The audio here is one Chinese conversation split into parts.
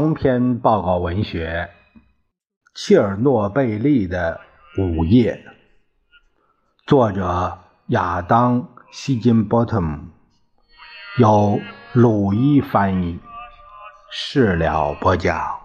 长篇报告文学《切尔诺贝利的午夜》，作者亚当·希金伯特姆，由鲁伊翻译，事了播讲。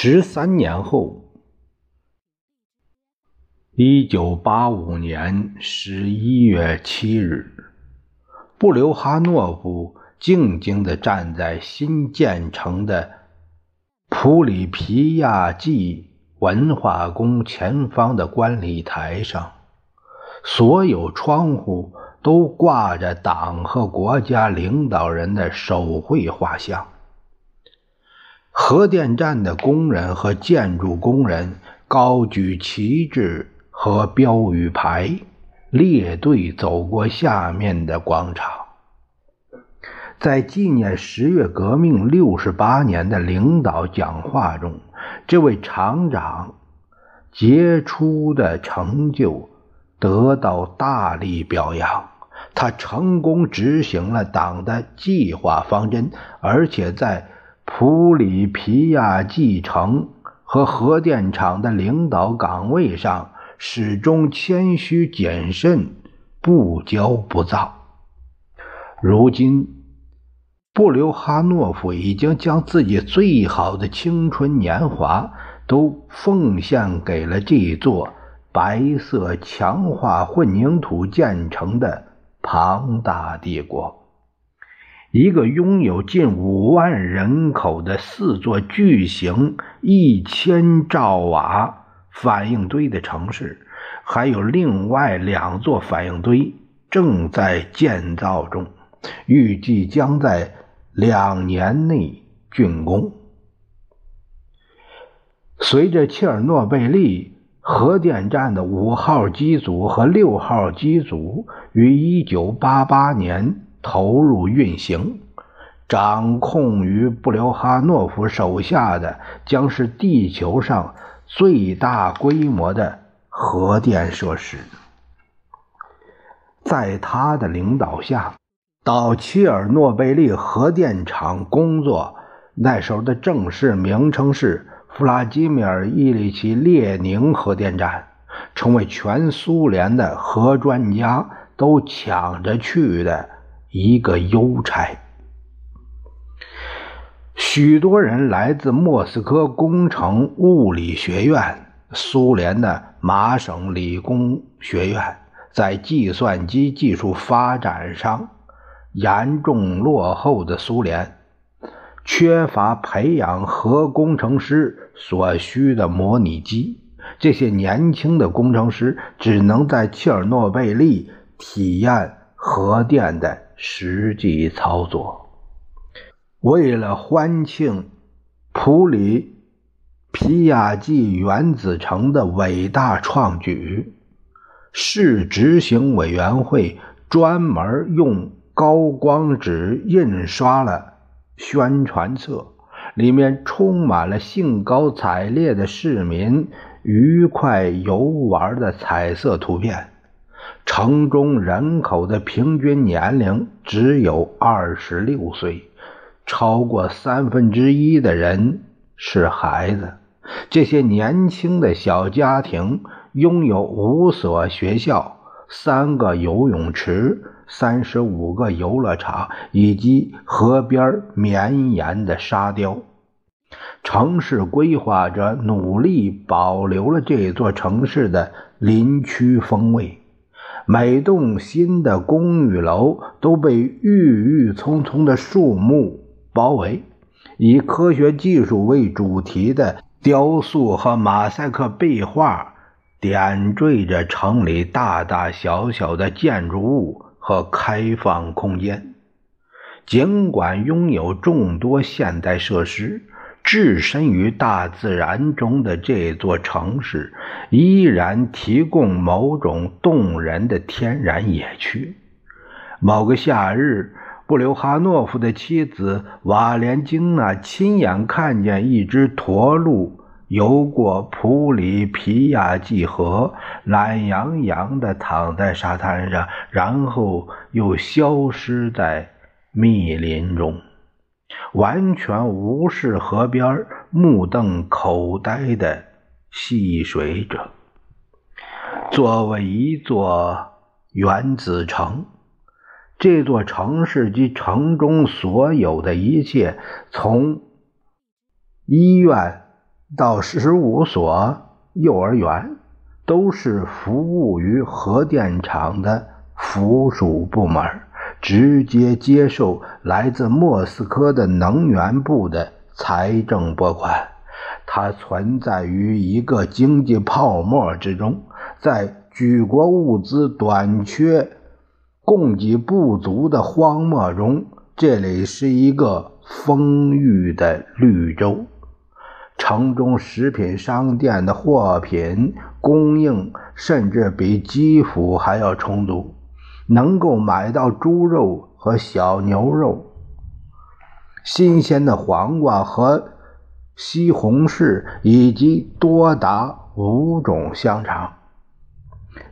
十三年后，一九八五年十一月七日，布留哈诺夫静静地站在新建成的普里皮亚季文化宫前方的观礼台上，所有窗户都挂着党和国家领导人的手绘画像。核电站的工人和建筑工人高举旗帜和标语牌，列队走过下面的广场。在纪念十月革命六十八年的领导讲话中，这位厂长杰出的成就得到大力表扬。他成功执行了党的计划方针，而且在。普里皮亚继承和核电厂的领导岗位上，始终谦虚谨慎，不骄不躁。如今，布留哈诺夫已经将自己最好的青春年华都奉献给了这座白色强化混凝土建成的庞大帝国。一个拥有近五万人口的四座巨型一千兆瓦反应堆的城市，还有另外两座反应堆正在建造中，预计将在两年内竣工。随着切尔诺贝利核电站的五号机组和六号机组于一九八八年。投入运行，掌控于布留哈诺夫手下的将是地球上最大规模的核电设施。在他的领导下，到切尔诺贝利核电厂工作，那时候的正式名称是弗拉基米尔·伊里奇·列宁核电站，成为全苏联的核专家都抢着去的。一个邮差，许多人来自莫斯科工程物理学院、苏联的麻省理工学院，在计算机技术发展上严重落后的苏联，缺乏培养核工程师所需的模拟机，这些年轻的工程师只能在切尔诺贝利体验核电的。实际操作，为了欢庆普里皮亚季原子城的伟大创举，市执行委员会专门用高光纸印刷了宣传册，里面充满了兴高采烈的市民愉快游玩的彩色图片。城中人口的平均年龄只有二十六岁，超过三分之一的人是孩子。这些年轻的小家庭拥有五所学校、三个游泳池、三十五个游乐场以及河边绵延的沙雕。城市规划者努力保留了这座城市的林区风味。每栋新的公寓楼都被郁郁葱葱的树木包围，以科学技术为主题的雕塑和马赛克壁画点缀着城里大大小小的建筑物和开放空间。尽管拥有众多现代设施。置身于大自然中的这座城市，依然提供某种动人的天然野趣。某个夏日，布留哈诺夫的妻子瓦莲金娜亲眼看见一只驼鹿游过普里皮亚季河，懒洋洋地躺在沙滩上，然后又消失在密林中，完全无视河边目瞪口呆的戏水者。作为一座原子城。这座城市及城中所有的一切，从医院到十五所幼儿园，都是服务于核电厂的附属部门，直接接受来自莫斯科的能源部的财政拨款。它存在于一个经济泡沫之中，在举国物资短缺。供给不足的荒漠中，这里是一个丰裕的绿洲。城中食品商店的货品供应甚至比基辅还要充足，能够买到猪肉和小牛肉、新鲜的黄瓜和西红柿，以及多达五种香肠。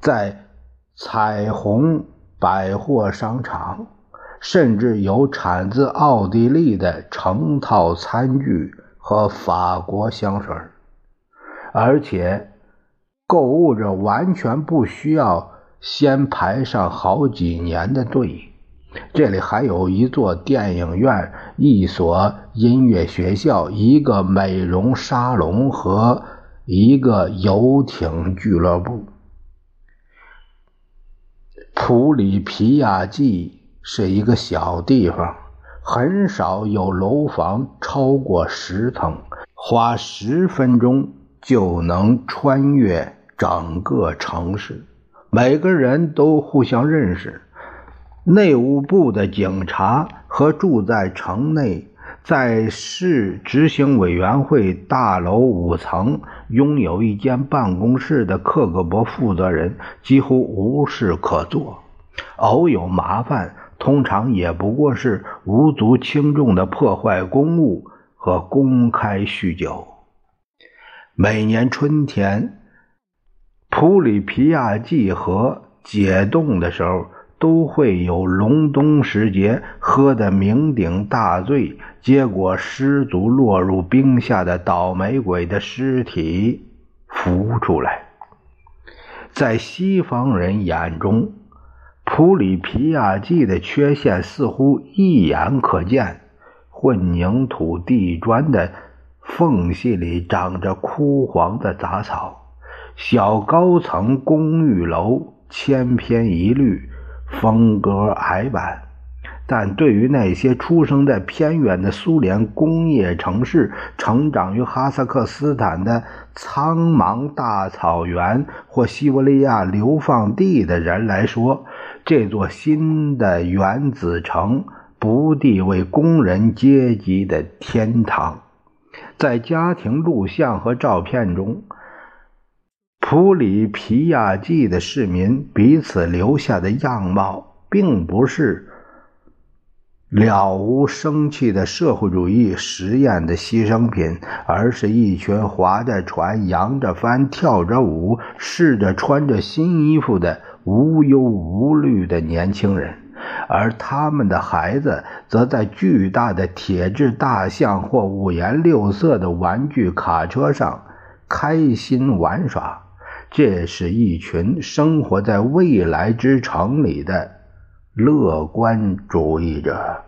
在彩虹。百货商场甚至有产自奥地利的成套餐具和法国香水，而且购物者完全不需要先排上好几年的队。这里还有一座电影院、一所音乐学校、一个美容沙龙和一个游艇俱乐部。普里皮亚季是一个小地方，很少有楼房超过十层，花十分钟就能穿越整个城市。每个人都互相认识，内务部的警察和住在城内。在市执行委员会大楼五层拥有一间办公室的克格勃负责人几乎无事可做，偶有麻烦，通常也不过是无足轻重的破坏公物和公开酗酒。每年春天，普里皮亚季河解冻的时候。都会有隆冬时节喝的酩酊大醉，结果失足落入冰下的倒霉鬼的尸体浮出来。在西方人眼中，普里皮亚季的缺陷似乎一眼可见：混凝土地砖的缝隙里长着枯黄的杂草，小高层公寓楼千篇一律。风格矮板，但对于那些出生在偏远的苏联工业城市、成长于哈萨克斯坦的苍茫大草原或西伯利亚流放地的人来说，这座新的原子城不地为工人阶级的天堂。在家庭录像和照片中。普里皮亚季的市民彼此留下的样貌，并不是了无生气的社会主义实验的牺牲品，而是一群划着船、扬着帆、跳着舞、试着穿着新衣服的无忧无虑的年轻人，而他们的孩子则在巨大的铁质大象或五颜六色的玩具卡车上开心玩耍。这是一群生活在未来之城里的乐观主义者。